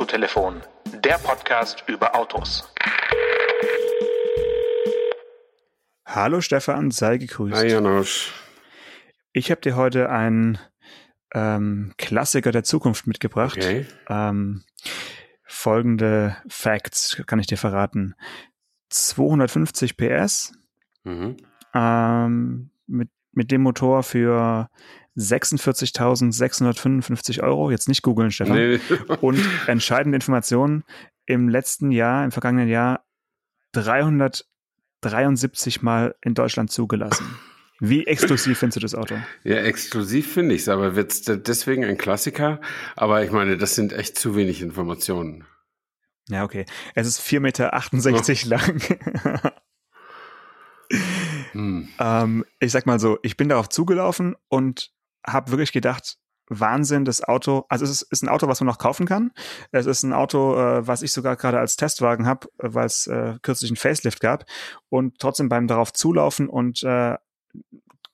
Autotelefon, der Podcast über Autos. Hallo Stefan, sei gegrüßt. Hi Janosch. Ich habe dir heute einen ähm, Klassiker der Zukunft mitgebracht. Okay. Ähm, folgende Facts kann ich dir verraten. 250 PS Mhm. ähm, mit, mit dem Motor für 46.655 Euro. Jetzt nicht googeln, Stefan. Nee. Und entscheidende Informationen im letzten Jahr, im vergangenen Jahr 373 Mal in Deutschland zugelassen. Wie exklusiv findest du das Auto? Ja, exklusiv finde ich es, aber wird es deswegen ein Klassiker? Aber ich meine, das sind echt zu wenig Informationen. Ja, okay. Es ist 4,68 Meter lang. Hm. ähm, ich sag mal so, ich bin darauf zugelaufen und habe wirklich gedacht, Wahnsinn, das Auto, also es ist, ist ein Auto, was man noch kaufen kann. Es ist ein Auto, äh, was ich sogar gerade als Testwagen habe, weil es äh, kürzlich einen Facelift gab. Und trotzdem beim darauf zulaufen und äh,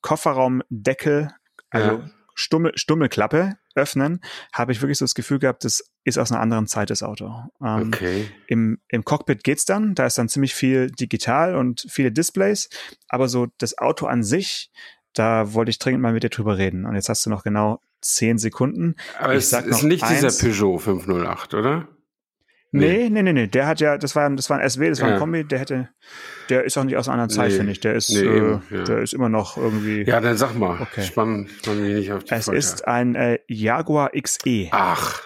Kofferraumdeckel, also Ja. Stummel, Stummelklappe öffnen, habe ich wirklich so das Gefühl gehabt, das ist aus einer anderen Zeit das Auto. Ähm, Okay. im, Im Cockpit geht's dann, da ist dann ziemlich viel digital und viele Displays, aber so das Auto an sich, da wollte ich dringend mal mit dir drüber reden. Und jetzt hast du noch genau zehn Sekunden. Aber Ich es ist nicht dieser eins. Peugeot 508, oder? Nee, nee, nee, nee. Der hat ja, das war, das war ein SW, das war ein Ja. Kombi, der hätte, der ist auch nicht aus einer anderen Zeit, Nee. finde ich. Der ist, Nee, äh, eben, ja. der ist immer noch irgendwie. Ja, dann sag mal. Okay. Spann, spann mich nicht auf die es Folter. ist ein äh, Jaguar XE. Ach.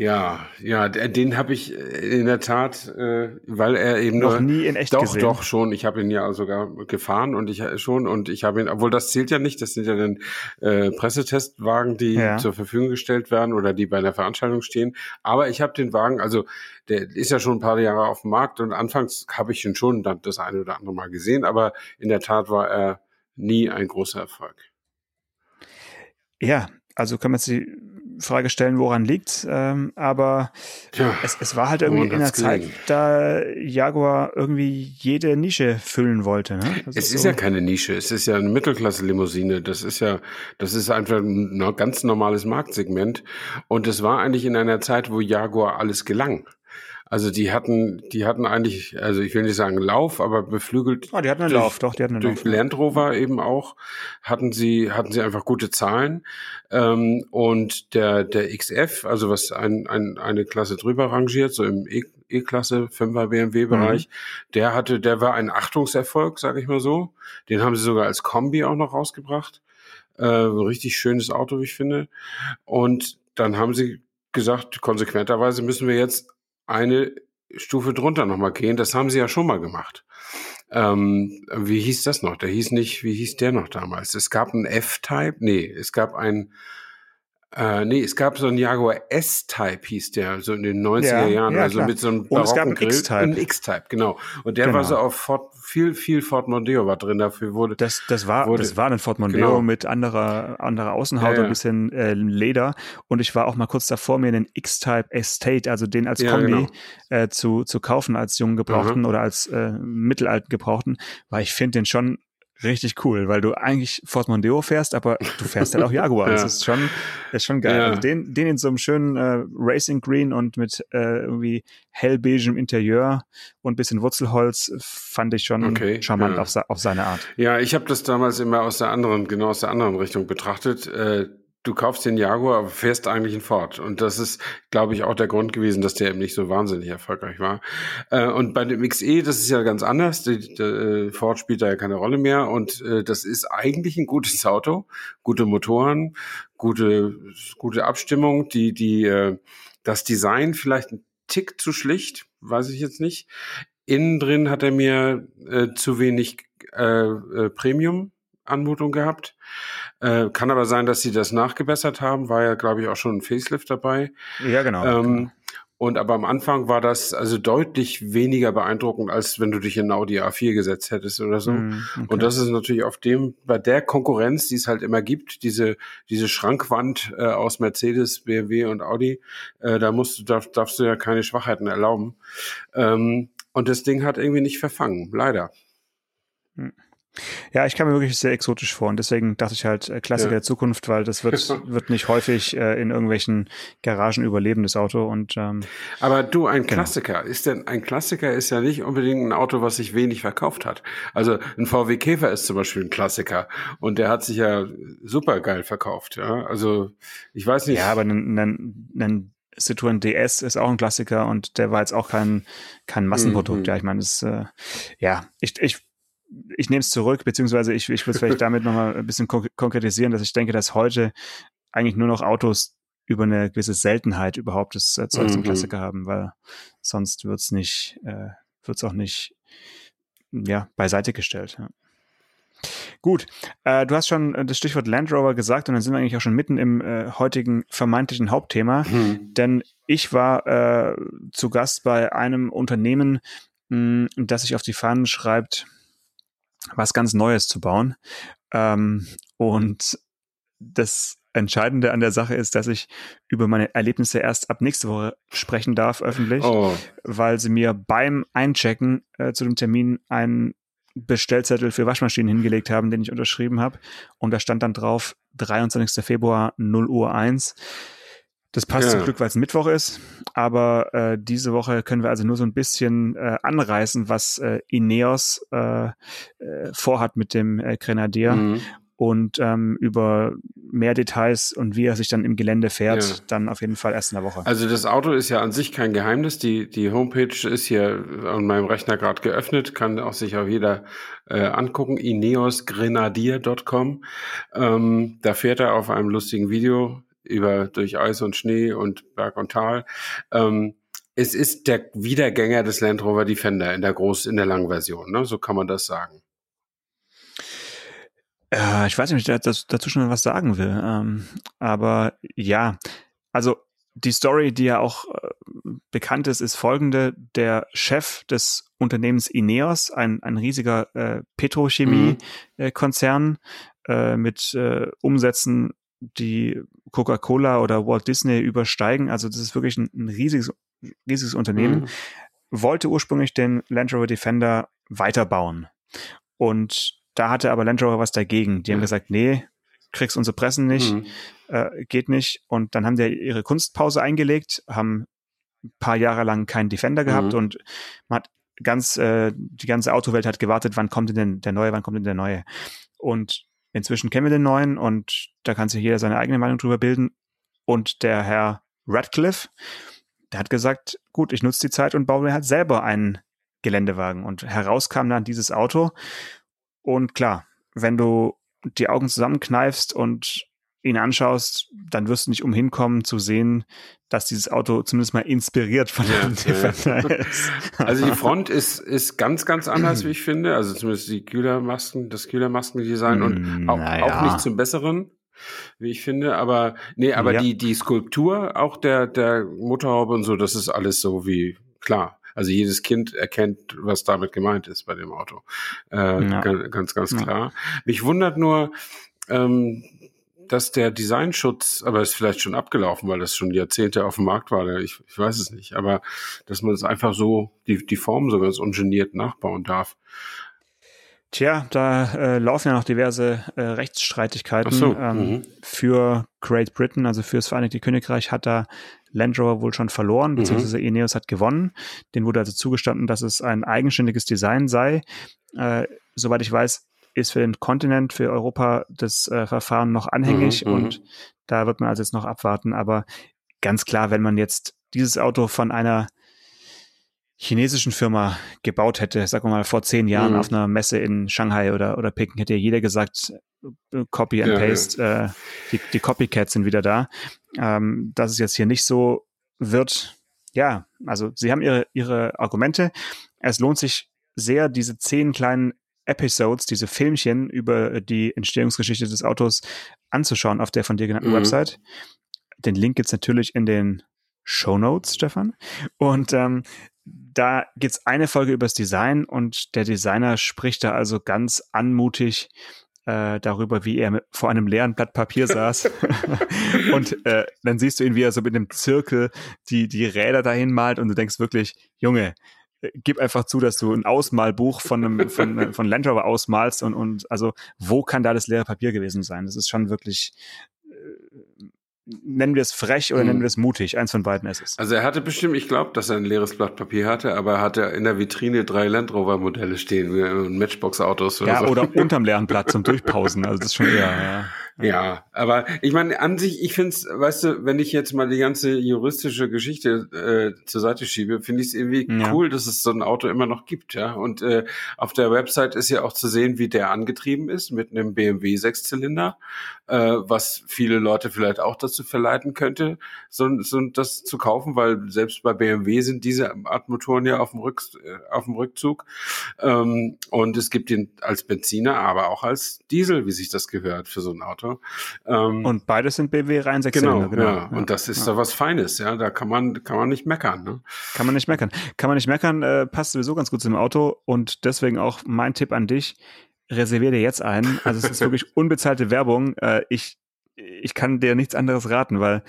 Ja, ja, den habe ich äh, in der Tat, äh, weil er eben noch nie in echt Doch, gesehen. doch, schon. Ich habe ihn ja sogar gefahren und ich äh, schon und ich habe ihn, obwohl das zählt ja nicht, das sind ja dann äh, Pressetestwagen, die Ja. zur Verfügung gestellt werden oder die bei einer Veranstaltung stehen. Aber ich habe den Wagen, also der ist ja schon ein paar Jahre auf dem Markt und anfangs habe ich ihn schon dann das eine oder andere Mal gesehen, aber in der Tat war er nie ein großer Erfolg. Ja, also kann man die Frage stellen, woran liegt, ähm, aber Tja, es, es war halt irgendwie in der Zeit, gelegen? da Jaguar irgendwie jede Nische füllen wollte. Ne? Das Es ist so- ja keine Nische, es ist ja eine Mittelklasse-Limousine. Das ist ja, das ist einfach ein ganz normales Marktsegment. Und es war eigentlich in einer Zeit, wo Jaguar alles gelang. Also die hatten, die hatten eigentlich, also ich will nicht sagen Lauf, aber beflügelt. Ah, die hatten einen durch- Lauf, doch, die hatten einen Durch Lauf. Land Rover eben auch hatten sie hatten sie einfach gute Zahlen ähm, und der der XF also was ein, ein, eine Klasse drüber rangiert so im E- E-Klasse 5er BMW Bereich der hatte der war ein Achtungserfolg sage ich mal so den haben sie sogar als Kombi auch noch rausgebracht äh, richtig schönes Auto wie ich finde und dann haben sie gesagt konsequenterweise müssen wir jetzt eine Stufe drunter nochmal gehen das haben sie ja schon mal gemacht ähm, wie hieß das noch? Der hieß nicht, wie hieß der noch damals? Es gab einen F-Type, nee, es gab ein, äh, nee, es gab so einen Jaguar S-Type, hieß der, so in den 90er Ja, Jahren, ja, also klar. mit so einem Und es gab einen Grill. X-Type. Ein X-Type, genau. Und der war Genau. so auf Ford, viel, viel Ford Mondeo war drin, dafür wurde, Das, das war, Wurde- das war ein Ford Mondeo Genau. mit anderer, anderer Außenhaut Ja, und ja. ein bisschen äh, Leder. Und ich war auch mal kurz davor, mir einen X-Type Estate, also den als Ja, Kombi genau. äh, zu, zu kaufen, als jungen Gebrauchten oder als äh, mittelalten Gebrauchten, weil ich finde den schon richtig cool, weil du eigentlich Ford Mondeo fährst, aber du fährst halt auch Jaguar. Das Ja. ist schon, ist schon geil. Ja. Also den, den in so einem schönen äh, Racing Green und mit äh, irgendwie hellbeigem Interieur und bisschen Wurzelholz fand ich schon Okay, charmant ja. auf, auf seine Art. Ja, ich habe das damals immer aus der anderen, genau aus der anderen Richtung betrachtet. Äh, du kaufst den Jaguar, aber fährst eigentlich einen Ford. Und das ist, glaube ich, auch der Grund gewesen, dass der eben nicht so wahnsinnig erfolgreich war. Äh, und bei dem XE, das ist ja ganz anders. Die, die, äh, Ford spielt da ja keine Rolle mehr. Und äh, das ist eigentlich ein gutes Auto, gute Motoren, gute, gute Abstimmung. Die, die, äh, das Design vielleicht ein Tick zu schlicht, weiß ich jetzt nicht. Innen drin hat er mir äh, zu wenig äh, Premium-Anmutung gehabt. Äh, kann aber sein, dass sie das nachgebessert haben. War ja, glaube ich, auch schon ein Facelift dabei. Ja, genau. Ähm, Und aber am Anfang war das also deutlich weniger beeindruckend, als wenn du dich in Audi A4 gesetzt hättest oder so. Mm, okay. Und das ist natürlich auf dem, bei der Konkurrenz, die es halt immer gibt, diese, diese Schrankwand äh, aus Mercedes, BMW und Audi, äh, da musst du, darf, darfst du ja keine Schwachheiten erlauben. Ähm, und das Ding hat irgendwie nicht verfangen, leider. Ja, ich kam mir wirklich sehr exotisch vor und deswegen dachte ich halt äh, Klassiker ja. der Zukunft, weil das wird, wird nicht häufig äh, in irgendwelchen Garagen überleben, das Auto. Und, ähm, Aber du, ein genau. Klassiker, ist denn ein Klassiker ist ja nicht unbedingt ein Auto, was sich wenig verkauft hat. Also ein VW Käfer ist zum Beispiel ein Klassiker und der hat sich ja super geil verkauft. Ja? Also ich weiß nicht. Ja, aber ein, ein, ein Citroën DS ist auch ein Klassiker und der war jetzt auch kein, kein Massenprodukt. Mhm. Ja, ich meine, das, äh, ja, ich, ich ich nehme es zurück, beziehungsweise ich, ich will es vielleicht damit nochmal ein bisschen konkretisieren, dass ich denke, dass heute eigentlich nur noch Autos über eine gewisse Seltenheit überhaupt das äh, Zeug mhm. zum Klassiker haben, weil sonst wird's nicht, äh, wird's auch nicht, ja, beiseite gestellt. Ja. Gut, äh, du hast schon das Stichwort Land Rover gesagt und dann sind wir eigentlich auch schon mitten im äh, heutigen vermeintlichen Hauptthema, mhm. denn ich war äh, zu Gast bei einem Unternehmen, mh, das sich auf die Fahnen schreibt, was ganz Neues zu bauen. Ähm, und das Entscheidende an der Sache ist, dass ich über meine Erlebnisse erst ab nächste Woche sprechen darf, öffentlich, oh. weil sie mir beim Einchecken äh, zu dem Termin einen Bestellzettel für Waschmaschinen hingelegt haben, den ich unterschrieben habe. Und da stand dann drauf 23. Februar 0 Uhr 1. Das passt ja. zum Glück, weil es Mittwoch ist. Aber äh, diese Woche können wir also nur so ein bisschen äh, anreißen, was äh, Ineos äh, äh, vorhat mit dem äh, Grenadier. Mhm. Und ähm, über mehr Details und wie er sich dann im Gelände fährt, ja. dann auf jeden Fall erst in der Woche. Also das Auto ist ja an sich kein Geheimnis. Die, die Homepage ist hier an meinem Rechner gerade geöffnet, kann auch sich auch jeder äh, angucken, ineosgrenadier.com. Ähm, da fährt er auf einem lustigen Video über durch Eis und Schnee und Berg und Tal. Ähm, es ist der Wiedergänger des Land Rover Defender in der Groß, in der langen Version, ne? So kann man das sagen. Äh, ich weiß nicht, ob ich dazu schon was sagen will. Ähm, aber ja, also die Story, die ja auch äh, bekannt ist, ist folgende. Der Chef des Unternehmens Ineos, ein, ein riesiger äh, Petrochemie-Konzern mhm. äh, mit äh, Umsätzen die Coca-Cola oder Walt Disney übersteigen. Also das ist wirklich ein, ein riesiges, riesiges Unternehmen. Mhm. Wollte ursprünglich den Land Rover Defender weiterbauen. Und da hatte aber Land Rover was dagegen. Die mhm. haben gesagt, nee, kriegst unsere Pressen nicht, mhm. äh, geht nicht. Und dann haben die ihre Kunstpause eingelegt, haben ein paar Jahre lang keinen Defender gehabt mhm. und man hat ganz, äh, die ganze Autowelt hat gewartet, wann kommt denn der neue, wann kommt denn der neue. Und Inzwischen kennen wir den neuen und da kann sich jeder seine eigene Meinung drüber bilden. Und der Herr Radcliffe, der hat gesagt, gut, ich nutze die Zeit und baue mir halt selber einen Geländewagen. Und heraus kam dann dieses Auto. Und klar, wenn du die Augen zusammenkneifst und ihn anschaust, dann wirst du nicht umhin kommen zu sehen, dass dieses Auto zumindest mal inspiriert von ja, dem Defender ja. ist. Also die Front ist, ist ganz, ganz anders, wie ich finde. Also zumindest die Kühlermasken, das Kühlermaskendesign und mm, auch, naja. auch nicht zum Besseren, wie ich finde. Aber nee, aber ja. die, die Skulptur, auch der, der Motorhaube und so, das ist alles so wie klar. Also jedes Kind erkennt, was damit gemeint ist bei dem Auto. Äh, ganz, ganz klar. Mich wundert nur, ähm, dass der Designschutz, aber ist vielleicht schon abgelaufen, weil das schon Jahrzehnte auf dem Markt war, ich, ich weiß es nicht, aber dass man es einfach so, die, die Form so ganz ungeniert nachbauen darf. Tja, da äh, laufen ja noch diverse äh, Rechtsstreitigkeiten so, ähm, mhm. für Great Britain, also fürs Vereinigte Königreich hat da Land Rover wohl schon verloren, mhm. beziehungsweise mhm. Ineos hat gewonnen. Den wurde also zugestanden, dass es ein eigenständiges Design sei. Äh, soweit ich weiß, ist für den Kontinent, für Europa das äh, Verfahren noch anhängig mhm, und mhm. da wird man also jetzt noch abwarten. Aber ganz klar, wenn man jetzt dieses Auto von einer chinesischen Firma gebaut hätte, sagen wir mal vor zehn Jahren mhm. auf einer Messe in Shanghai oder, oder Peking, hätte jeder gesagt, äh, Copy and ja, Paste, ja. Äh, die, die Copycats sind wieder da. Ähm, dass es jetzt hier nicht so wird, ja, also sie haben ihre, ihre Argumente. Es lohnt sich sehr, diese zehn kleinen Episodes, diese Filmchen über die Entstehungsgeschichte des Autos anzuschauen auf der von dir genannten mhm. Website. Den Link gibt's natürlich in den Show Notes, Stefan. Und ähm, da gibt's eine Folge übers Design und der Designer spricht da also ganz anmutig äh, darüber, wie er vor einem leeren Blatt Papier saß. und äh, dann siehst du ihn, wie er so mit einem Zirkel die, die Räder dahin malt und du denkst wirklich, Junge, gib einfach zu, dass du ein Ausmalbuch von einem von, von Land Rover ausmalst und und also wo kann da das leere Papier gewesen sein? Das ist schon wirklich äh, nennen wir es frech oder mhm. nennen wir es mutig. Eins von beiden ist es. Also er hatte bestimmt, ich glaube, dass er ein leeres Blatt Papier hatte, aber er hatte in der Vitrine drei Land Rover Modelle stehen, wie Matchbox-Autos oder ja, so. oder unterm leeren Blatt zum Durchpausen. Also das ist schon eher, ja. Ja, aber ich meine, an sich, ich finde es, weißt du, wenn ich jetzt mal die ganze juristische Geschichte äh, zur Seite schiebe, finde ich es irgendwie ja. cool, dass es so ein Auto immer noch gibt, ja. Und äh, auf der Website ist ja auch zu sehen, wie der angetrieben ist mit einem BMW Sechszylinder, äh, was viele Leute vielleicht auch dazu verleiten könnte, so, so das zu kaufen, weil selbst bei BMW sind diese Art Motoren ja auf dem, Rück, äh, auf dem Rückzug. Ähm, und es gibt ihn als Benziner, aber auch als Diesel, wie sich das gehört für so ein Auto. Ähm, und beides sind BMW rein genau, genau, ja. Und das ist ja. was Feines, ja. Da kann man, kann man nicht meckern. Ne? Kann man nicht meckern. Kann man nicht meckern, äh, passt sowieso ganz gut zum Auto. Und deswegen auch mein Tipp an dich, reservier dir jetzt ein. Also es ist wirklich unbezahlte Werbung. Äh, ich, ich kann dir nichts anderes raten, weil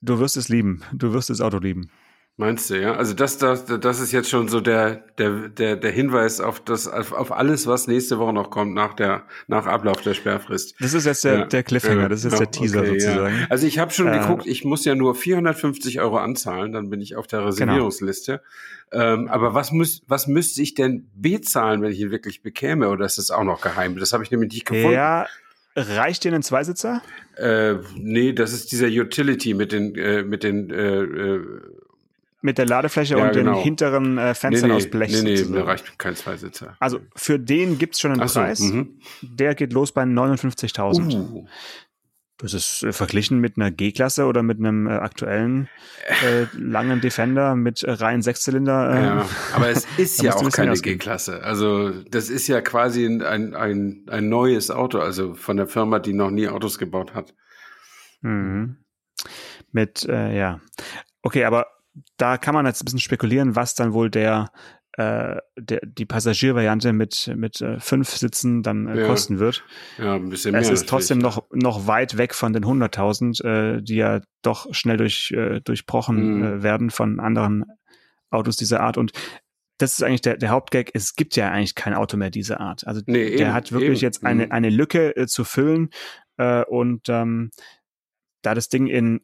du wirst es lieben. Du wirst das Auto lieben. Meinst du, ja? Also das, das, das ist jetzt schon so der, der, der, der Hinweis auf das, auf alles, was nächste Woche noch kommt nach der, nach Ablauf der Sperrfrist. Das ist jetzt der, ja. der Cliffhanger, das ist ja, der Teaser okay, sozusagen. Ja. Also ich habe schon äh, geguckt, ich muss ja nur 450 Euro anzahlen, dann bin ich auf der genau. Reservierungsliste. Genau. Ähm, aber was muss, was müsste ich denn bezahlen, wenn ich ihn wirklich bekäme? Oder ist das auch noch geheim? Das habe ich nämlich nicht gefunden. Ja, Reicht dir ein Zweisitzer? Äh, nee, das ist dieser Utility mit den, äh, mit den äh, äh, mit der Ladefläche ja, und genau. den hinteren äh, Fenstern nee, nee, aus Blech. Nee, nee, mir reicht kein Zweisitzer. Also für den gibt's schon einen Ach Preis. So, mhm. der geht los bei 59.000. Uh. Das ist äh, verglichen mit einer G-Klasse oder mit einem äh, aktuellen äh, langen Defender mit äh, rein Sechszylinder. Äh, ja, aber es ist ja auch keine G-Klasse. Also das ist ja quasi ein, ein, ein neues Auto, also von der Firma, die noch nie Autos gebaut hat. Mhm. Mit, äh, ja. Okay, aber da kann man jetzt ein bisschen spekulieren, was dann wohl der, äh, der die Passagiervariante mit mit äh, fünf Sitzen dann äh, ja. kosten wird. Ja, ein bisschen mehr. Es ist trotzdem noch noch weit weg von den 100.000, äh, die ja doch schnell durch äh, durchbrochen mhm. äh, werden von anderen Autos dieser Art und das ist eigentlich der, der Hauptgag. Es gibt ja eigentlich kein Auto mehr dieser Art. Also nee, der eben, hat wirklich eben. jetzt eine, mhm. eine Lücke äh, zu füllen. Äh, und ähm, da das Ding in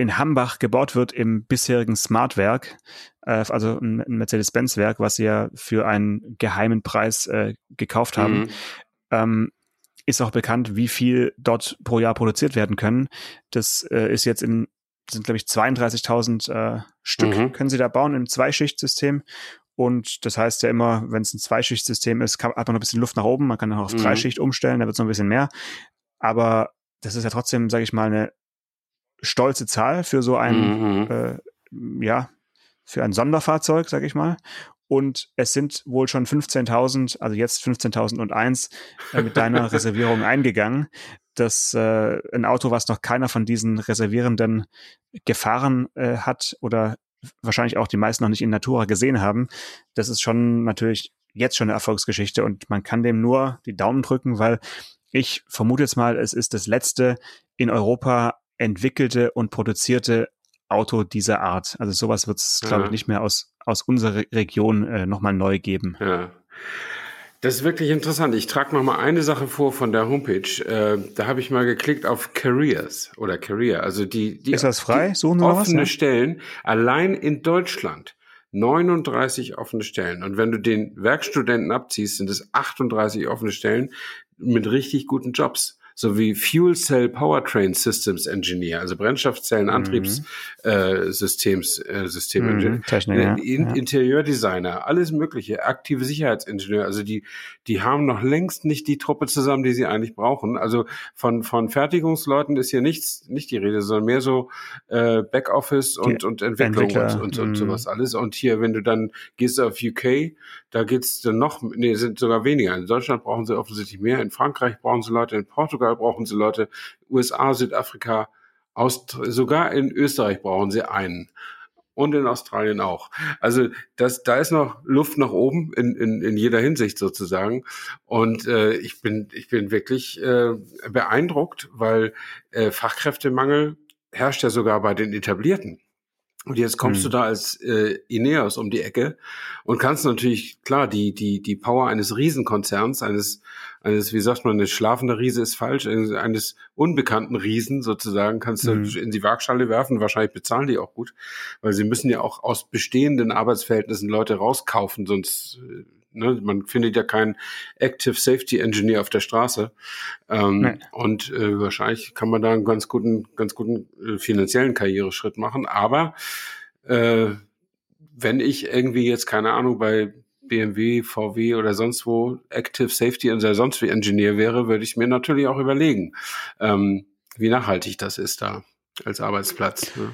in Hambach gebaut wird im bisherigen Smart-Werk, äh, also ein Mercedes-Benz-Werk, was sie ja für einen geheimen Preis äh, gekauft haben, mhm. ähm, ist auch bekannt, wie viel dort pro Jahr produziert werden können. Das äh, ist jetzt in, sind glaube ich 32.000 äh, Stück mhm. können sie da bauen im Zweischichtsystem. Und das heißt ja immer, wenn es ein Zweischichtsystem ist, kann, hat man noch ein bisschen Luft nach oben. Man kann dann auch auf mhm. Dreischicht umstellen, da wird es noch ein bisschen mehr. Aber das ist ja trotzdem, sage ich mal, eine stolze Zahl für so ein, mhm. äh, ja, für ein Sonderfahrzeug, sag ich mal. Und es sind wohl schon 15.000, also jetzt 15.001 äh, mit deiner Reservierung eingegangen. Das äh, ein Auto, was noch keiner von diesen Reservierenden gefahren äh, hat oder wahrscheinlich auch die meisten noch nicht in Natura gesehen haben. Das ist schon natürlich jetzt schon eine Erfolgsgeschichte und man kann dem nur die Daumen drücken, weil ich vermute jetzt mal, es ist das letzte in Europa entwickelte und produzierte Auto dieser Art. Also sowas wird es, glaube ich, nicht mehr aus, aus unserer Region äh, nochmal neu geben. Ja. Das ist wirklich interessant. Ich trage noch mal eine Sache vor von der Homepage. Äh, da habe ich mal geklickt auf Careers oder Career. Also die, die ist das frei? Suchen Sie offene was, ja? Stellen allein in Deutschland 39 offene Stellen. Und wenn du den Werkstudenten abziehst, sind es 38 offene Stellen mit richtig guten Jobs sowie Fuel Cell Powertrain Systems Engineer, also Brennstoffzellen-Antriebssystems, mhm. äh, System mhm, Technik, ja. In, ja. Interieurdesigner, alles Mögliche, aktive Sicherheitsingenieur. Also die, die haben noch längst nicht die Truppe zusammen, die sie eigentlich brauchen. Also von von Fertigungsleuten ist hier nichts, nicht die Rede, sondern mehr so äh, Backoffice und und Entwicklung Entwickler. und, und, und mhm. sowas alles. Und hier, wenn du dann gehst auf UK, da geht's dann noch, nee, sind sogar weniger. In Deutschland brauchen sie offensichtlich mehr, in Frankreich brauchen sie Leute, in Portugal brauchen sie Leute, USA, Südafrika, Aust sogar in Österreich brauchen sie einen. Und in Australien auch. Also das, da ist noch Luft nach oben in, in, in jeder Hinsicht sozusagen. Und äh, ich bin ich bin wirklich äh, beeindruckt, weil äh, Fachkräftemangel herrscht ja sogar bei den Etablierten. Und jetzt kommst hm. du da als äh, Ineos um die Ecke und kannst natürlich, klar, die, die, die Power eines Riesenkonzerns, eines, eines, wie sagt man, eine schlafende Riese ist falsch, eines unbekannten Riesen sozusagen, kannst du hm. in die Waagschale werfen. Wahrscheinlich bezahlen die auch gut, weil sie müssen ja auch aus bestehenden Arbeitsverhältnissen Leute rauskaufen, sonst äh, Ne? Man findet ja keinen Active Safety Engineer auf der Straße. Ähm, nee. Und äh, wahrscheinlich kann man da einen ganz guten, ganz guten äh, finanziellen Karriereschritt machen. Aber äh, wenn ich irgendwie jetzt, keine Ahnung, bei BMW, VW oder sonst wo Active Safety oder sonst wie Engineer wäre, würde ich mir natürlich auch überlegen, ähm, wie nachhaltig das ist da als Arbeitsplatz. Ne?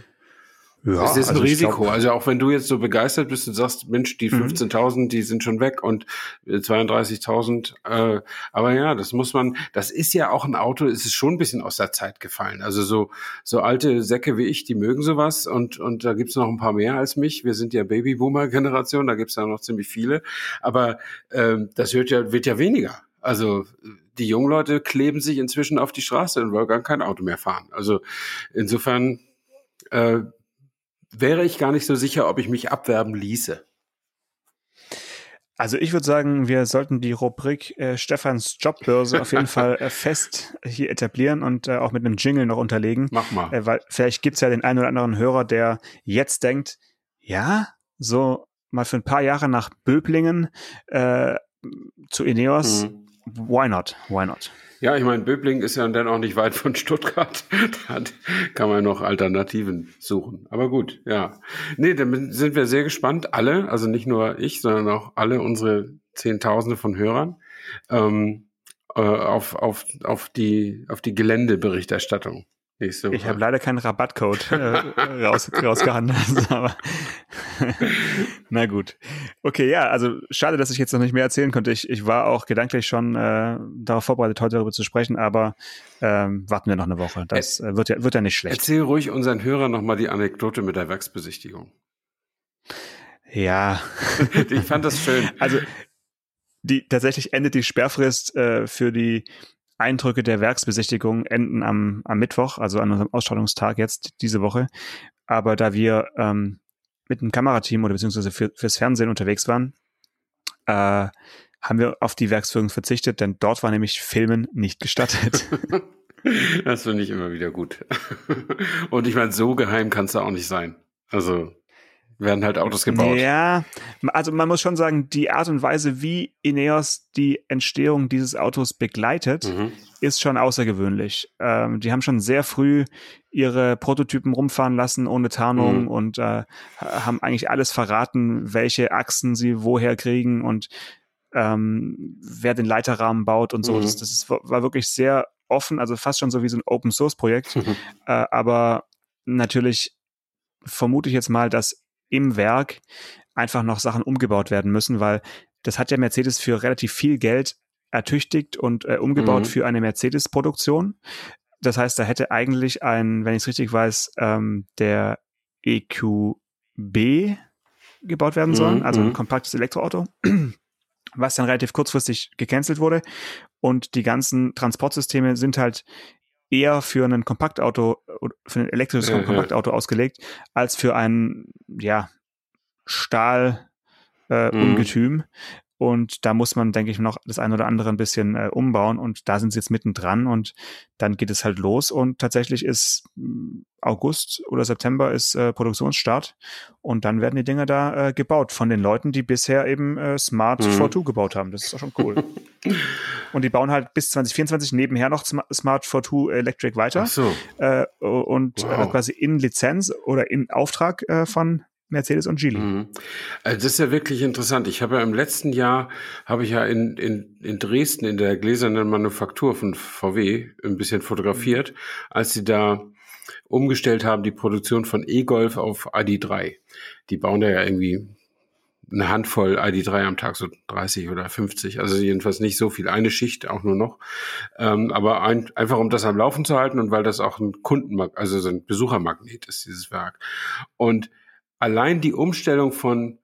Ja, es ist ein also Risiko. Glaub, also auch wenn du jetzt so begeistert bist und sagst, Mensch, die 15.000, mhm. die sind schon weg und 32.000. Äh, aber ja, das muss man, das ist ja auch ein Auto, es ist schon ein bisschen aus der Zeit gefallen. Also so, so alte Säcke wie ich, die mögen sowas und, und da gibt's noch ein paar mehr als mich. Wir sind ja Babyboomer-Generation, da gibt's ja noch ziemlich viele. Aber ähm, das wird ja, wird ja weniger. Also die jungen Leute kleben sich inzwischen auf die Straße und wollen gar kein Auto mehr fahren. Also insofern äh, wäre ich gar nicht so sicher, ob ich mich abwerben ließe. Also ich würde sagen, wir sollten die Rubrik äh, Stefans Jobbörse auf jeden Fall äh, fest hier etablieren und äh, auch mit einem Jingle noch unterlegen. Mach mal. Äh, weil vielleicht gibt's ja den einen oder anderen Hörer, der jetzt denkt, ja, so mal für ein paar Jahre nach Böblingen äh, zu Ineos, mhm. why not? Why not? Ja, ich meine, Böbling ist ja dann auch nicht weit von Stuttgart. da kann man noch Alternativen suchen. Aber gut, ja. Nee, dann sind wir sehr gespannt, alle, also nicht nur ich, sondern auch alle unsere Zehntausende von Hörern, ähm, äh, auf, auf, auf, die, auf die Geländeberichterstattung. Nächste Ich habe leider keinen Rabattcode äh, raus, rausgehandelt, aber na gut. Okay, ja, also schade, dass ich jetzt noch nicht mehr erzählen konnte. Ich, ich war auch gedanklich schon äh, darauf vorbereitet, heute darüber zu sprechen, aber ähm, warten wir noch eine Woche. Das äh, wird, ja, wird ja nicht schlecht. Erzähl ruhig unseren Hörern nochmal die Anekdote mit der Werksbesichtigung. Ja. ich fand das schön. Also die tatsächlich endet die Sperrfrist äh, für die Eindrücke der Werksbesichtigung enden am, am Mittwoch, also an unserem Ausstrahlungstag jetzt diese Woche. Aber da wir ähm, mit einem Kamerateam oder beziehungsweise für, fürs Fernsehen unterwegs waren, äh, haben wir auf die Werksführung verzichtet, denn dort war nämlich Filmen nicht gestattet. das finde ich immer wieder gut. Und ich meine, so geheim kann es da auch nicht sein. Also werden halt Autos gebaut. Ja, also man muss schon sagen, die Art und Weise, wie Ineos die Entstehung dieses Autos begleitet, mhm. ist schon außergewöhnlich. Ähm, die haben schon sehr früh ihre Prototypen rumfahren lassen ohne Tarnung mhm. und äh, haben eigentlich alles verraten, welche Achsen sie woher kriegen und ähm, wer den Leiterrahmen baut und so. Mhm. Das, das ist, war wirklich sehr offen, also fast schon so wie so ein Open Source Projekt. Mhm. Äh, aber natürlich vermute ich jetzt mal, dass im Werk einfach noch Sachen umgebaut werden müssen, weil das hat ja Mercedes für relativ viel Geld ertüchtigt und äh, umgebaut mhm. für eine Mercedes-Produktion. Das heißt, da hätte eigentlich ein, wenn ich es richtig weiß, ähm, der EQB gebaut werden sollen, mhm. also ein mhm. kompaktes Elektroauto, was dann relativ kurzfristig gecancelt wurde. Und die ganzen Transportsysteme sind halt eher für ein Kompaktauto, für ein elektrisches ja, Kompaktauto ausgelegt, als für ein, ja, Stahl, äh, mhm. Ungetüm. Und da muss man, denke ich, noch das ein oder andere ein bisschen äh, umbauen. Und da sind sie jetzt mittendran und dann geht es halt los. Und tatsächlich ist mm, August oder September ist äh, Produktionsstart. Und dann werden die Dinger da äh, gebaut von den Leuten, die bisher eben äh, Smart mhm. 42 gebaut haben. Das ist auch schon cool. und die bauen halt bis 2024 nebenher noch Smart 42 Electric weiter. Ach so. Äh, und äh, wow. quasi in Lizenz oder in Auftrag äh, von Mercedes und Geely. Mhm. Also das ist ja wirklich interessant. Ich habe ja im letzten Jahr, habe ich ja in, in, in Dresden in der gläsernen Manufaktur von VW ein bisschen fotografiert, als sie da umgestellt haben, die Produktion von E-Golf auf ID3. Die bauen da ja irgendwie eine Handvoll ID3 am Tag, so 30 oder 50, also jedenfalls nicht so viel, eine Schicht auch nur noch. Ähm, aber ein, einfach um das am Laufen zu halten und weil das auch ein Kundenmagnet, also so ein Besuchermagnet ist, dieses Werk. Und allein die Umstellung von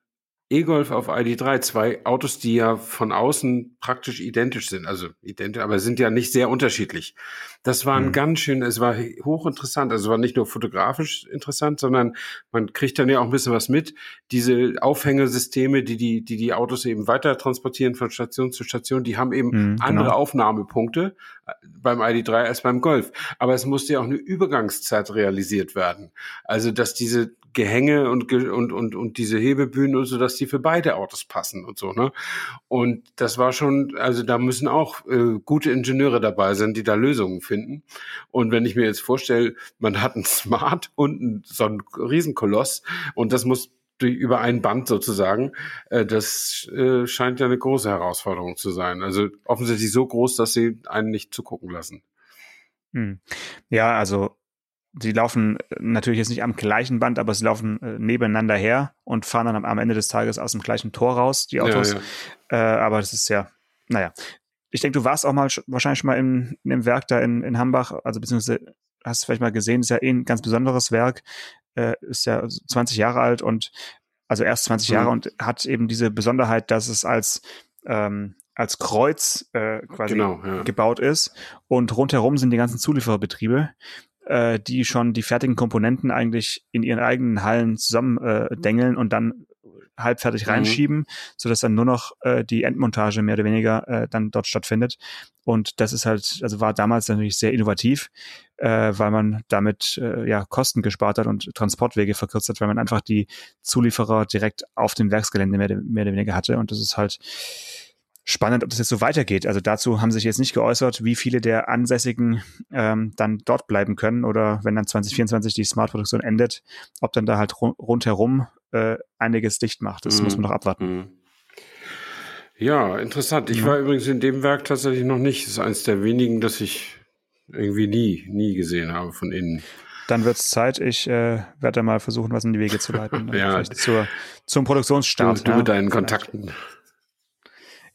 E-Golf auf ID3, zwei Autos, die ja von außen praktisch identisch sind, also identisch, aber sind ja nicht sehr unterschiedlich. Das war ein mhm. ganz schön, es war hochinteressant, also es war nicht nur fotografisch interessant, sondern man kriegt dann ja auch ein bisschen was mit. Diese Aufhängesysteme, die die, die, die Autos eben weiter transportieren von Station zu Station, die haben eben mhm, andere genau. Aufnahmepunkte äh, beim ID3 als beim Golf. Aber es musste ja auch eine Übergangszeit realisiert werden. Also, dass diese Gehänge und, und, und, und diese Hebebühnen und so, dass die für beide Autos passen und so, ne? Und das war schon, also da müssen auch äh, gute Ingenieure dabei sein, die da Lösungen finden. Und wenn ich mir jetzt vorstelle, man hat ein Smart und so einen Riesenkoloss und das muss durch, über ein Band sozusagen, äh, das äh, scheint ja eine große Herausforderung zu sein. Also offensichtlich so groß, dass sie einen nicht zugucken lassen. Hm. Ja, also sie laufen äh, natürlich jetzt nicht am gleichen Band, aber sie laufen äh, nebeneinander her und fahren dann am, am, Ende des Tages aus dem gleichen Tor raus, die Autos. Ja, ja. Äh, aber das ist ja, naja. Ich denke, du warst auch mal wahrscheinlich schon mal im, in dem Werk da in, in Hambach, also beziehungsweise hast du vielleicht mal gesehen, ist ja eh ein ganz besonderes Werk, äh, ist ja 20 Jahre alt und also erst 20 mhm. Jahre und hat eben diese Besonderheit, dass es als ähm, als Kreuz äh, quasi genau, ja. gebaut ist und rundherum sind die ganzen Zuliefererbetriebe äh, die schon die fertigen Komponenten eigentlich in ihren eigenen Hallen zusammen äh, dengeln und dann halbfertig mhm. reinschieben, mhm. so dass dann nur noch äh, die Endmontage mehr oder weniger äh, dann dort stattfindet. Und das ist halt, also war damals natürlich sehr innovativ, äh, weil man damit äh, ja Kosten gespart hat und Transportwege verkürzt hat, weil man einfach die Zulieferer direkt auf dem Werksgelände mehr, mehr oder weniger hatte. Und das ist halt spannend, ob das jetzt so weitergeht. Also dazu haben sich jetzt nicht geäußert, wie viele der Ansässigen ähm, dann dort bleiben können oder wenn dann 2024 die Smart-Produktion endet, ob dann da halt rundherum äh, einiges dicht macht. Das mm. muss man noch abwarten. Mm. Ja, interessant. Ich ja. war übrigens in dem Werk tatsächlich noch nicht. Das ist eines der wenigen, das ich irgendwie nie, nie gesehen habe von innen. Dann wird es Zeit. Ich äh, werde mal versuchen, was in die Wege zu leiten. ja. zur, zum Produktionsstart. Du, du ja, mit deinen Kontakten.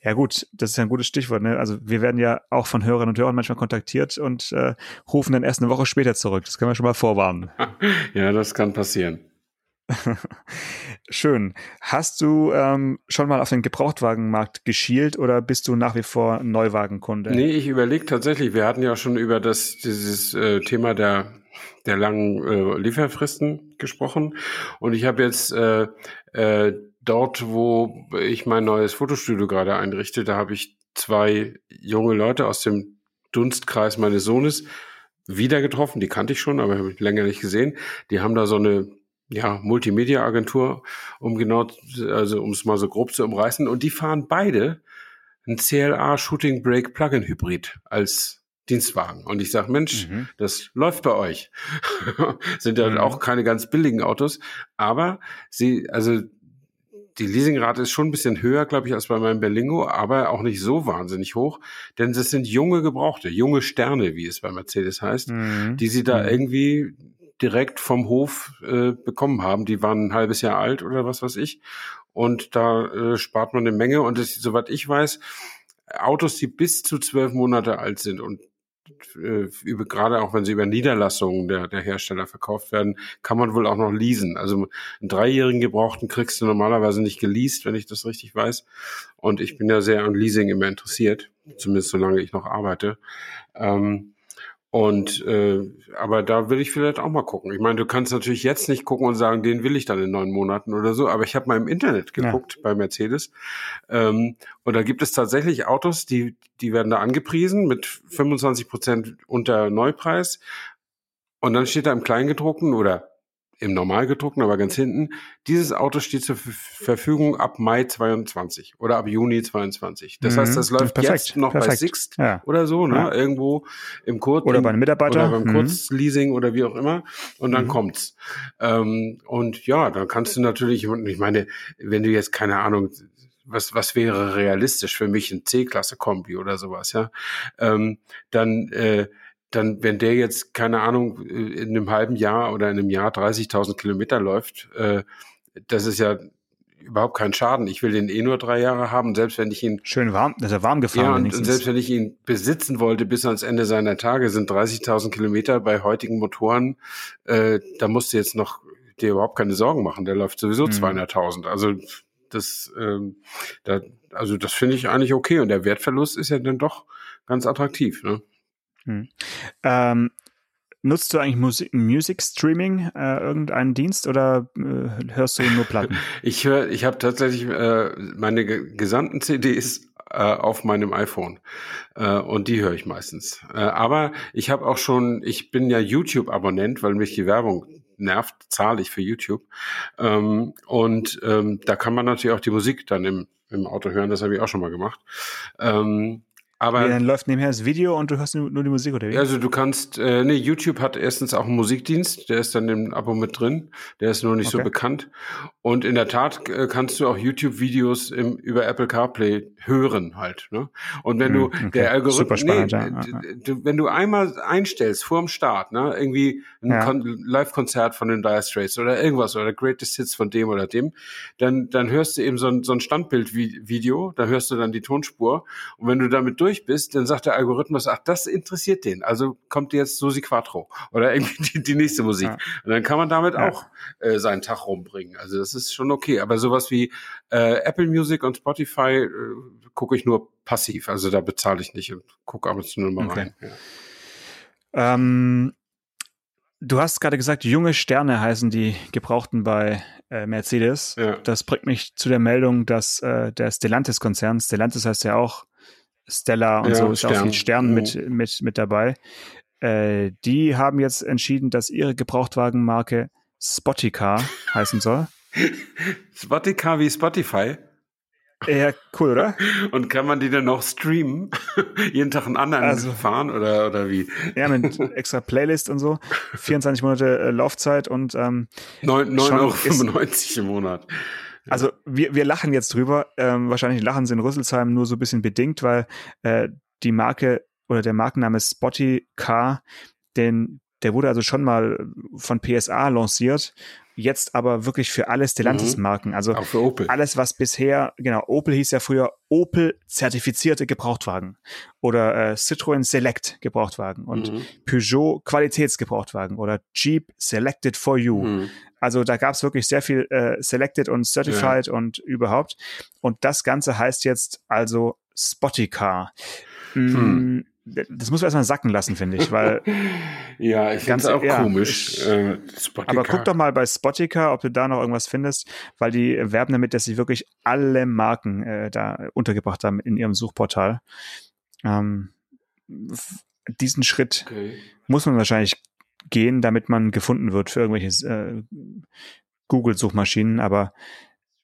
Ja gut, das ist ja ein gutes Stichwort. Ne? Also wir werden ja auch von Hörerinnen und Hörern manchmal kontaktiert und äh, rufen dann erst eine Woche später zurück. Das können wir schon mal vorwarnen. Ja, das kann passieren. Schön. Hast du ähm, schon mal auf den Gebrauchtwagenmarkt geschielt oder bist du nach wie vor Neuwagenkunde? Nee, ich überlege tatsächlich. Wir hatten ja schon über das dieses äh, Thema der der langen äh, Lieferfristen gesprochen und ich habe jetzt äh, äh, dort, wo ich mein neues Fotostudio gerade einrichte, da habe ich zwei junge Leute aus dem Dunstkreis meines Sohnes wieder getroffen. Die kannte ich schon, aber habe ich länger nicht gesehen. Die haben da so eine ja, Multimedia-Agentur, um genau, also um es mal so grob zu umreißen. Und die fahren beide ein CLA Shooting Brake Plug-in Hybrid als Dienstwagen. Und ich sage, Mensch, mhm. das läuft bei euch. Sind ja mhm. auch keine ganz billigen Autos, aber sie, also die Leasingrate ist schon ein bisschen höher, glaube ich, als bei meinem Berlingo, aber auch nicht so wahnsinnig hoch, denn das sind junge Gebrauchte, junge Sterne, wie es bei Mercedes heißt, mhm. die sie da mhm. irgendwie direkt vom Hof äh, bekommen haben. Die waren ein halbes Jahr alt oder was weiß ich. Und da äh, spart man eine Menge. Und das, soweit ich weiß, Autos, die bis zu zwölf Monate alt sind und über, gerade auch wenn sie über Niederlassungen der, der Hersteller verkauft werden, kann man wohl auch noch leasen. Also einen dreijährigen Gebrauchten kriegst du normalerweise nicht geleast, wenn ich das richtig weiß. Und ich bin ja sehr an Leasing immer interessiert, zumindest solange ich noch arbeite. Ähm, und äh, aber da will ich vielleicht auch mal gucken. Ich meine, du kannst natürlich jetzt nicht gucken und sagen, den will ich dann in neun Monaten oder so. Aber ich habe mal im Internet geguckt ja. bei Mercedes ähm, und da gibt es tatsächlich Autos, die die werden da angepriesen mit 25 Prozent unter Neupreis. Und dann steht da im Kleingedruckten oder im normal gedruckten, aber ganz hinten. Dieses Auto steht zur Verfügung ab Mai 22 oder ab Juni 22. Das mhm. heißt, das läuft Perfekt. jetzt noch Perfekt. bei Sixt ja. oder so, ne? Ja. Irgendwo im Kurz oder bei einem Mitarbeiter oder beim mhm. Kurzleasing oder wie auch immer. Und dann mhm. kommt's. Ähm, und ja, dann kannst du natürlich, ich meine, wenn du jetzt keine Ahnung was, was wäre realistisch für mich ein C-Klasse-Kombi oder sowas, ja, ähm, dann äh, dann, wenn der jetzt, keine Ahnung, äh, in einem halben Jahr oder in einem Jahr 30.000 Kilometer läuft, äh, das ist ja überhaupt kein Schaden. Ich will den eh nur drei Jahre haben, selbst wenn ich ihn schön warm, dass er warm gefahren. Ja, und, und selbst wenn ich ihn besitzen wollte bis ans Ende seiner Tage, sind 30.000 Kilometer bei heutigen Motoren. Äh, da musst du jetzt noch dir überhaupt keine Sorgen machen. Der läuft sowieso mhm. 200.000. Also Das, ähm, da, also das finde ich eigentlich okay und der Wertverlust ist ja dann doch ganz attraktiv. Ne? Hm. Ähm, Nutzt du eigentlich Musik, Music Streaming, äh, irgendeinen Dienst oder äh, hörst du nur Platten? ich höre, ich habe tatsächlich äh, meine gesamten CDs äh, auf meinem iPhone äh, und die höre ich meistens. Äh, aber ich habe auch schon, ich bin ja YouTube-Abonnent, weil mich die Werbung nervt, zahle ich für YouTube. Ähm, und ähm, da kann man natürlich auch die Musik dann im, im Auto hören, das habe ich auch schon mal gemacht. Ähm, aber ja, dann läuft nebenher das Video und du hörst nur die Musik oder wie? Also du kannst, äh, nee, YouTube hat erstens auch einen Musikdienst, der ist dann im Abo mit drin, der ist nur nicht okay. so bekannt. Und in der Tat äh, kannst du auch YouTube-Videos über Apple CarPlay hören halt. Ne? Und wenn du hm, okay. der Algorithmus, nee, ja. wenn du einmal einstellst vor dem Start, ne, irgendwie ein ja. Live-Konzert von den Dire Straits oder irgendwas oder Greatest Hits von dem oder dem, dann dann hörst du eben so ein, so ein Standbild-Video, da hörst du dann die Tonspur und wenn du damit durch bist, dann sagt der Algorithmus, ach, das interessiert den. Also kommt jetzt Susi Quattro oder irgendwie die, die nächste Musik. Ja. Und dann kann man damit ja. auch äh, seinen Tag rumbringen. Also das ist schon okay. Aber sowas wie äh, Apple Music und Spotify äh, gucke ich nur passiv. Also da bezahle ich nicht und gucke ab und zu nur mal okay. rein. Ja. Ähm, du hast gerade gesagt, junge Sterne heißen die Gebrauchten bei äh, Mercedes. Ja. Das bringt mich zu der Meldung, dass äh, der Stellantis-Konzern, Stellantis heißt ja auch Stella und ja, so ist Stern. auch viel Stern mit, mhm. mit, mit dabei. Äh, die haben jetzt entschieden, dass ihre Gebrauchtwagenmarke Spoticar heißen soll. Spoticar wie Spotify? Ja, cool, oder? Und kann man die dann noch streamen? Jeden Tag einen anderen also, fahren oder, oder wie? Ja, mit extra Playlist und so. 24 Monate äh, Laufzeit und ähm, 9,95 Euro im Monat. Also wir, wir lachen jetzt drüber. Ähm, wahrscheinlich lachen sie in Rüsselsheim nur so ein bisschen bedingt, weil äh, die Marke oder der Markenname Spotty Car, den, der wurde also schon mal von PSA lanciert jetzt aber wirklich für alle Stellantis-Marken. Also Auch für Opel. alles, was bisher, genau, Opel hieß ja früher Opel zertifizierte Gebrauchtwagen oder äh, Citroën Select Gebrauchtwagen und mhm. Peugeot Qualitätsgebrauchtwagen oder Jeep Selected for You. Mhm. Also da gab es wirklich sehr viel äh, Selected und Certified ja. und überhaupt. Und das Ganze heißt jetzt also Spotty-Car. Mm, hm das muss man erstmal sacken lassen, finde ich, weil. ja, ich finde es auch ja, komisch. Ich, äh, aber guck doch mal bei Spotica, ob du da noch irgendwas findest, weil die werben damit, dass sie wirklich alle Marken äh, da untergebracht haben in ihrem Suchportal. Ähm, diesen Schritt okay. muss man wahrscheinlich gehen, damit man gefunden wird für irgendwelche äh, Google-Suchmaschinen, aber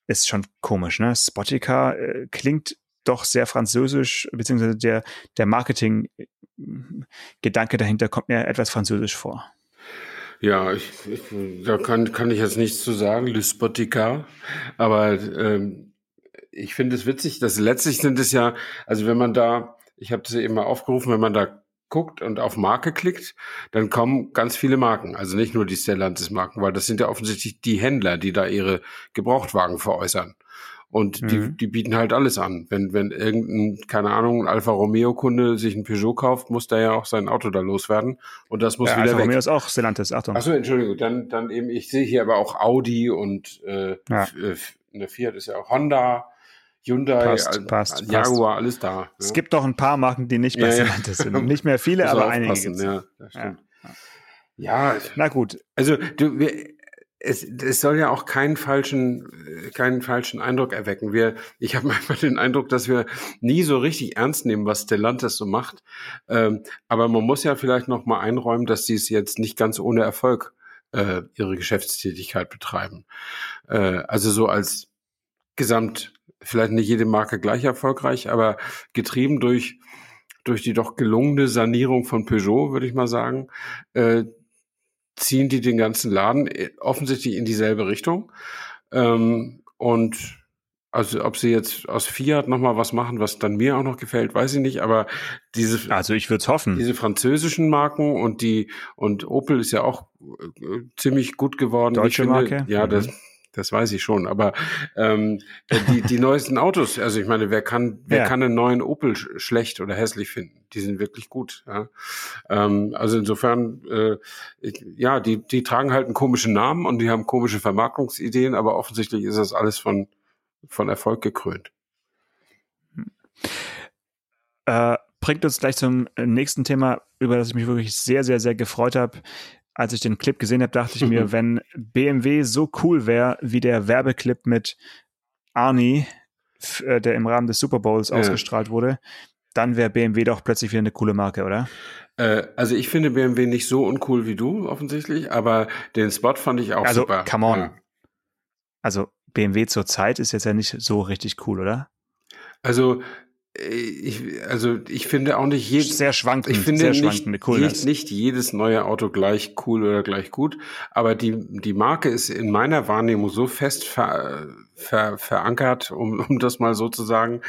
ist schon komisch, ne? Spotica äh, klingt doch sehr französisch, beziehungsweise der, der Marketing-Gedanke dahinter kommt mir etwas französisch vor. Ja, ich, ich, da kann, kann ich jetzt nichts zu sagen, Le Spotica, aber ähm, ich finde es witzig, dass letztlich sind es ja, also wenn man da, ich habe das eben mal aufgerufen, wenn man da guckt und auf Marke klickt, dann kommen ganz viele Marken. Also nicht nur die Stellantis-Marken, weil das sind ja offensichtlich die Händler, die da ihre Gebrauchtwagen veräußern. Und die, mhm. die bieten halt alles an. Wenn, wenn irgendein, keine Ahnung, Alfa Romeo-Kunde sich ein Peugeot kauft, muss der ja auch sein Auto da loswerden. Und das muss ja, wieder Alfa weg. Romeo ist auch Stellantis, Achtung. Achso, Entschuldigung. Dann, dann eben, ich sehe hier aber auch Audi und äh, ja. Äh, eine Fiat ist ja auch Honda. Hyundai, passt, passt, Jaguar, passt. alles da. Ja. Es gibt doch ein paar Marken, die nicht bei ja, Stellantis sind. Nicht mehr viele, aber einige. Ja. ja. Na gut. Also du, wir, es, es soll ja auch keinen falschen, keinen falschen Eindruck erwecken. Wir, ich habe manchmal den Eindruck, dass wir nie so richtig ernst nehmen, was Stellantis so macht. Ähm, aber man muss ja vielleicht noch mal einräumen, dass sie es jetzt nicht ganz ohne Erfolg äh, ihre Geschäftstätigkeit betreiben. Äh, also so als Gesamt, vielleicht nicht jede Marke gleich erfolgreich, aber getrieben durch durch die doch gelungene Sanierung von Peugeot, würde ich mal sagen, äh, ziehen die den ganzen Laden äh, offensichtlich in dieselbe Richtung. Ähm, und also ob sie jetzt aus Fiat nochmal was machen, was dann mir auch noch gefällt, weiß ich nicht, aber diese Also ich würde hoffen. Diese französischen Marken und die und Opel ist ja auch äh, ziemlich gut geworden. Deutsche finde, Marke? Ja, mhm. das das weiß ich schon. Aber ähm, die, die neuesten Autos, also ich meine, wer kann, wer ja. kann einen neuen Opel sch schlecht oder hässlich finden? Die sind wirklich gut. Ja? Ähm, also insofern, äh, ich, ja, die, die tragen halt einen komischen Namen und die haben komische Vermarktungsideen, aber offensichtlich ist das alles von von Erfolg gekrönt. Äh, bringt uns gleich zum nächsten Thema, über das ich mich wirklich sehr, sehr, sehr gefreut habe. Als ich den Clip gesehen habe, dachte ich mir, wenn BMW so cool wäre wie der Werbeclip mit Arnie, äh, der im Rahmen des Super Bowls ja. ausgestrahlt wurde, dann wäre BMW doch plötzlich wieder eine coole Marke, oder? Äh, also ich finde BMW nicht so uncool wie du offensichtlich, aber den Spot fand ich auch also, super. Come on. Ja. Also BMW zur Zeit ist jetzt ja nicht so richtig cool, oder? Also ich, also ich finde auch nicht jedes sehr schwankend, ich finde sehr nicht, nicht, nicht, jedes neue Auto gleich cool oder gleich gut, aber die die Marke ist in meiner Wahrnehmung so fest ver, ver, verankert, um, um das mal so zu sagen,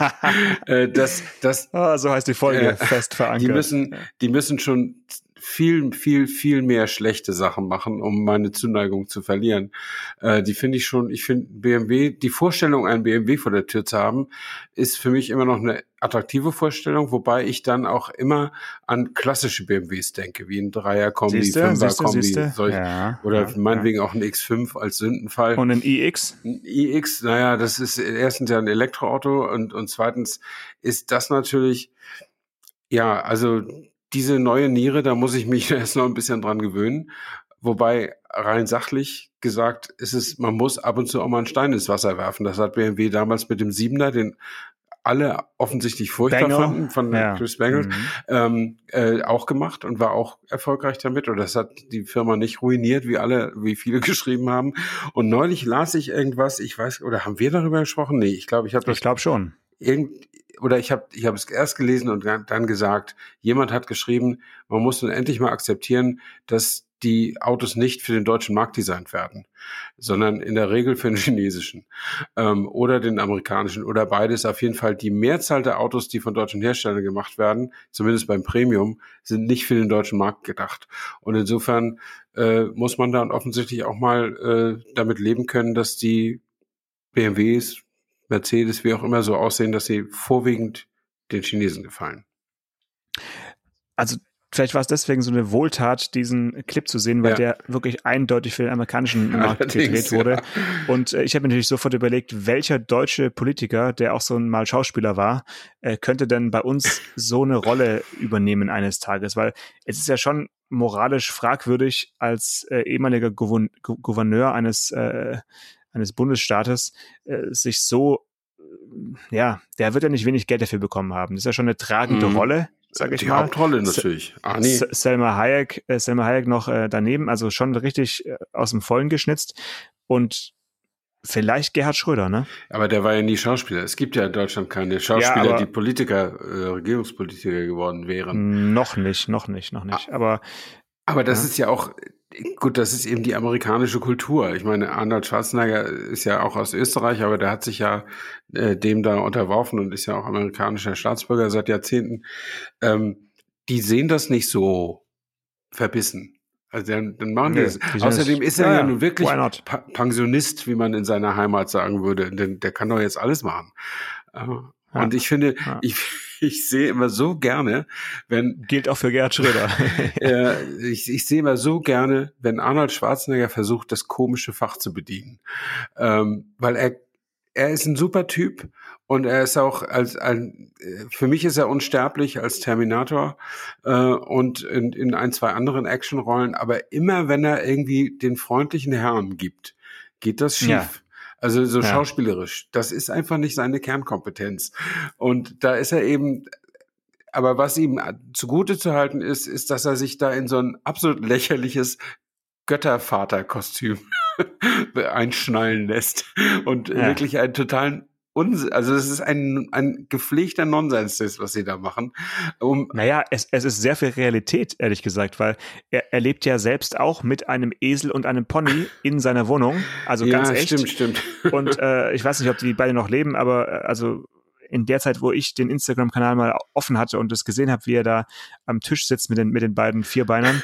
äh, dass, dass oh, so heißt die Folge äh, fest verankert. Die müssen die müssen schon viel, viel, viel mehr schlechte Sachen machen, um meine Zuneigung zu verlieren. Äh, die finde ich schon, ich finde BMW, die Vorstellung, einen BMW vor der Tür zu haben, ist für mich immer noch eine attraktive Vorstellung, wobei ich dann auch immer an klassische BMWs denke, wie ein Dreier-Kombi, Fünfer-Kombi, ja, oder ja, meinetwegen ja. auch ein X5 als Sündenfall. Und ein iX? Ein iX, naja, das ist erstens ja ein Elektroauto und, und zweitens ist das natürlich, ja, also diese neue Niere, da muss ich mich erst noch ein bisschen dran gewöhnen. Wobei rein sachlich gesagt ist es, man muss ab und zu auch mal einen Stein ins Wasser werfen. Das hat BMW damals mit dem Siebener, den alle offensichtlich furchtbar Bangel. fanden, von ja. Chris Bangle, mhm. ähm, äh, auch gemacht und war auch erfolgreich damit. Und das hat die Firma nicht ruiniert, wie alle, wie viele geschrieben haben. Und neulich las ich irgendwas, ich weiß, oder haben wir darüber gesprochen? Nee, ich glaube, ich habe das. Ich glaube schon. Irgend, oder ich habe ich hab es erst gelesen und dann gesagt, jemand hat geschrieben, man muss nun endlich mal akzeptieren, dass die Autos nicht für den deutschen Markt designt werden, sondern in der Regel für den chinesischen ähm, oder den amerikanischen oder beides. Auf jeden Fall die Mehrzahl der Autos, die von deutschen Herstellern gemacht werden, zumindest beim Premium, sind nicht für den deutschen Markt gedacht. Und insofern äh, muss man dann offensichtlich auch mal äh, damit leben können, dass die BMWs, Mercedes, wie auch immer so aussehen, dass sie vorwiegend den Chinesen gefallen. Also vielleicht war es deswegen so eine Wohltat, diesen Clip zu sehen, weil ja. der wirklich eindeutig für den amerikanischen Markt gedreht wurde. Ja. Und äh, ich habe mir natürlich sofort überlegt, welcher deutsche Politiker, der auch so mal Schauspieler war, äh, könnte denn bei uns so eine Rolle übernehmen eines Tages? Weil es ist ja schon moralisch fragwürdig, als äh, ehemaliger Gouverneur eines äh, eines Bundesstaates äh, sich so, äh, ja, der wird ja nicht wenig Geld dafür bekommen haben. Das ist ja schon eine tragende mhm. Rolle, sage ich Die mal. Die Hauptrolle natürlich. Ah, nee. Selma Hayek, äh, Selma Hayek noch äh, daneben, also schon richtig äh, aus dem Vollen geschnitzt und Vielleicht Gerhard Schröder, ne? Aber der war ja nie Schauspieler. Es gibt ja in Deutschland keine Schauspieler, ja, die Politiker, äh, Regierungspolitiker geworden wären. Noch nicht, noch nicht, noch nicht. Ah, aber aber das ja. ist ja auch Gut, das ist eben die amerikanische Kultur. Ich meine, Arnold Schwarzenegger ist ja auch aus Österreich, aber der hat sich ja äh, dem da unterworfen und ist ja auch amerikanischer Staatsbürger seit Jahrzehnten. Ähm, die sehen das nicht so verbissen. Also dann, dann machen die das. Außerdem ist er ja, ja nun wirklich pa Pensionist, wie man in seiner Heimat sagen würde. Denn der kann doch jetzt alles machen. Äh, und ich finde, ich, ich sehe immer so gerne, wenn. Gilt auch für Gerhard Schröder. äh, ich, ich sehe immer so gerne, wenn Arnold Schwarzenegger versucht, das komische Fach zu bedienen. Ähm, weil er, er ist ein super Typ und er ist auch als ein, für mich ist er unsterblich als Terminator äh, und in, in ein, zwei anderen Actionrollen, aber immer wenn er irgendwie den freundlichen Herrn gibt, geht das schief. Ja. Also so ja. schauspielerisch. Das ist einfach nicht seine Kernkompetenz. Und da ist er eben, aber was ihm zugute zu halten ist, ist, dass er sich da in so ein absolut lächerliches Göttervaterkostüm einschnallen lässt und ja. wirklich einen totalen Unsinn, also es ist ein, ein gepflegter Nonsens, das, was sie da machen. Um naja, es, es ist sehr viel Realität, ehrlich gesagt, weil er, er lebt ja selbst auch mit einem Esel und einem Pony in seiner Wohnung. Also ganz ja, echt. Stimmt, stimmt. Und äh, ich weiß nicht, ob die beide noch leben, aber äh, also in der Zeit, wo ich den Instagram-Kanal mal offen hatte und es gesehen habe, wie er da am Tisch sitzt mit den, mit den beiden Vierbeinern,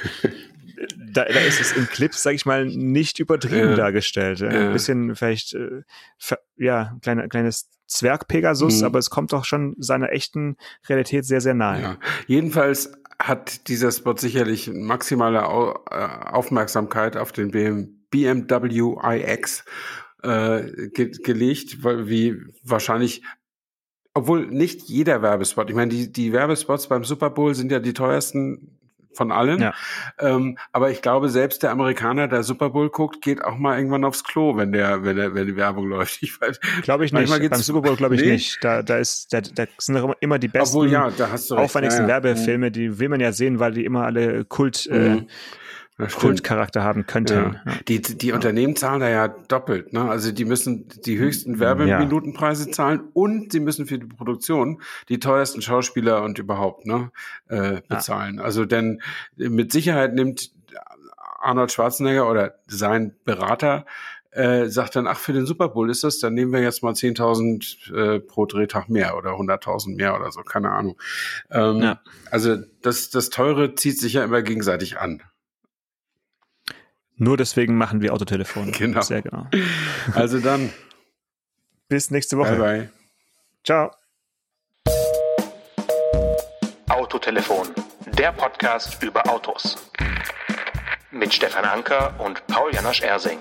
da, da ist es in Clips, sag ich mal, nicht übertrieben ja. dargestellt. Ja. Ein bisschen vielleicht, äh, ja, kleine, kleines Zwerg-Pegasus, mhm. aber es kommt doch schon seiner echten Realität sehr, sehr nahe. Ja. Jedenfalls hat dieser Spot sicherlich maximale äh, Aufmerksamkeit auf den BMW iX äh, ge gelegt, wie wahrscheinlich obwohl nicht jeder Werbespot. Ich meine, die, die Werbespots beim Super Bowl sind ja die teuersten von allen. Ja. Ähm, aber ich glaube, selbst der Amerikaner, der Super Bowl guckt, geht auch mal irgendwann aufs Klo, wenn der, wenn der, wenn die Werbung läuft. Ich weiß, glaube ich nicht. Beim Super Bowl glaube ich nee. nicht. Da, da ist, da, da sind immer die besten, Obwohl, ja, da hast du aufwendigsten ja, ja. Werbefilme. Die will man ja sehen, weil die immer alle Kult, äh, mhm. Kultcharakter haben könnten. Ja. Die, die Unternehmen zahlen da ja doppelt. Ne? Also die müssen die höchsten Werbeminutenpreise zahlen und sie müssen für die Produktion die teuersten Schauspieler und überhaupt ne, äh, bezahlen. Ja. Also denn mit Sicherheit nimmt Arnold Schwarzenegger oder sein Berater äh, sagt dann, ach, für den Super Bowl ist das, dann nehmen wir jetzt mal 10.000 äh, pro Drehtag mehr oder 100.000 mehr oder so, keine Ahnung. Ähm, ja. Also das, das Teure zieht sich ja immer gegenseitig an. Nur deswegen machen wir Autotelefon. Genau. Sehr genau. Also dann. Bis nächste Woche. Bye bye. Ciao. Autotelefon, der Podcast über Autos. Mit Stefan Anker und Paul Janosch Ersing.